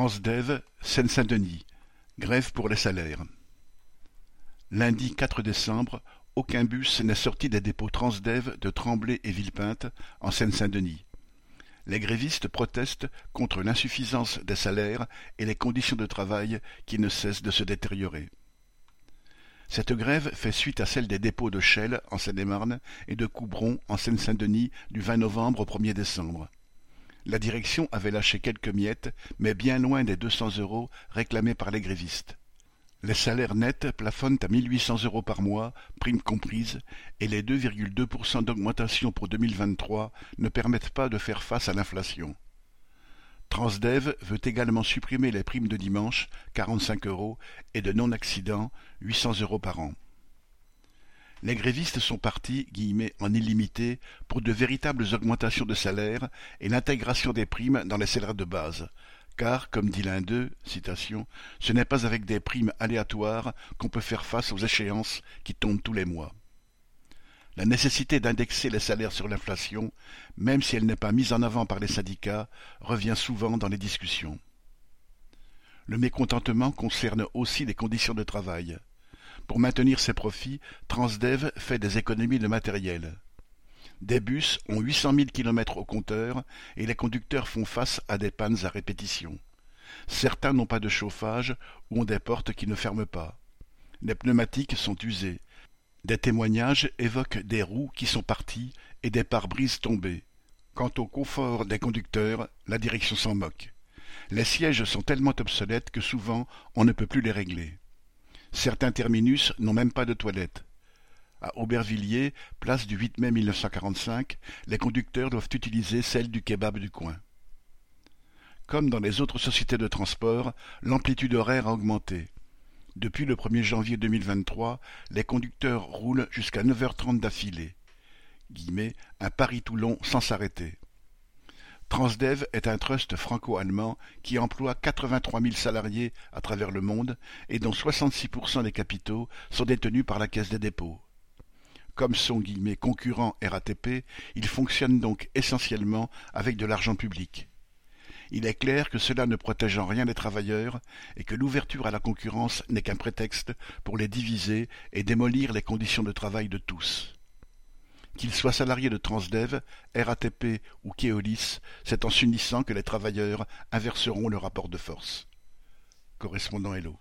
Transdev, Seine-Saint-Denis, grève pour les salaires. Lundi quatre décembre, aucun bus n'est sorti des dépôts Transdev de Tremblay et Villepinte, en Seine-Saint-Denis. Les grévistes protestent contre l'insuffisance des salaires et les conditions de travail qui ne cessent de se détériorer. Cette grève fait suite à celle des dépôts de Chelles en Seine-et-Marne et de Coubron en Seine-Saint-Denis du 20 novembre au 1er décembre. La direction avait lâché quelques miettes, mais bien loin des deux cents euros réclamés par les grévistes. Les salaires nets plafonnent à mille huit cents euros par mois, primes comprises, et les 2,2% d'augmentation pour 2023 ne permettent pas de faire face à l'inflation. Transdev veut également supprimer les primes de dimanche, 45 euros, et de non-accident, 800 euros par an. Les grévistes sont partis guillemets, en illimité pour de véritables augmentations de salaire et l'intégration des primes dans les salaires de base. Car, comme dit l'un d'eux, ce n'est pas avec des primes aléatoires qu'on peut faire face aux échéances qui tombent tous les mois. La nécessité d'indexer les salaires sur l'inflation, même si elle n'est pas mise en avant par les syndicats, revient souvent dans les discussions. Le mécontentement concerne aussi les conditions de travail. Pour maintenir ses profits, Transdev fait des économies de matériel. Des bus ont 800 000 km au compteur et les conducteurs font face à des pannes à répétition. Certains n'ont pas de chauffage ou ont des portes qui ne ferment pas. Les pneumatiques sont usées. Des témoignages évoquent des roues qui sont parties et des pare-brises tombées. Quant au confort des conducteurs, la direction s'en moque. Les sièges sont tellement obsolètes que souvent on ne peut plus les régler. Certains terminus n'ont même pas de toilettes. À Aubervilliers, place du 8 mai 1945, les conducteurs doivent utiliser celle du kebab du coin. Comme dans les autres sociétés de transport, l'amplitude horaire a augmenté. Depuis le 1er janvier 2023, les conducteurs roulent jusqu'à 9h30 d'affilée. un Paris-Toulon sans s'arrêter. Transdev est un trust franco-allemand qui emploie 83 000 salariés à travers le monde et dont 66% des capitaux sont détenus par la Caisse des dépôts. Comme son concurrent RATP, il fonctionne donc essentiellement avec de l'argent public. Il est clair que cela ne protège en rien les travailleurs et que l'ouverture à la concurrence n'est qu'un prétexte pour les diviser et démolir les conditions de travail de tous. Qu'ils soient salariés de Transdev, RATP ou Keolis, c'est en s'unissant que les travailleurs inverseront le rapport de force. Correspondant Hello.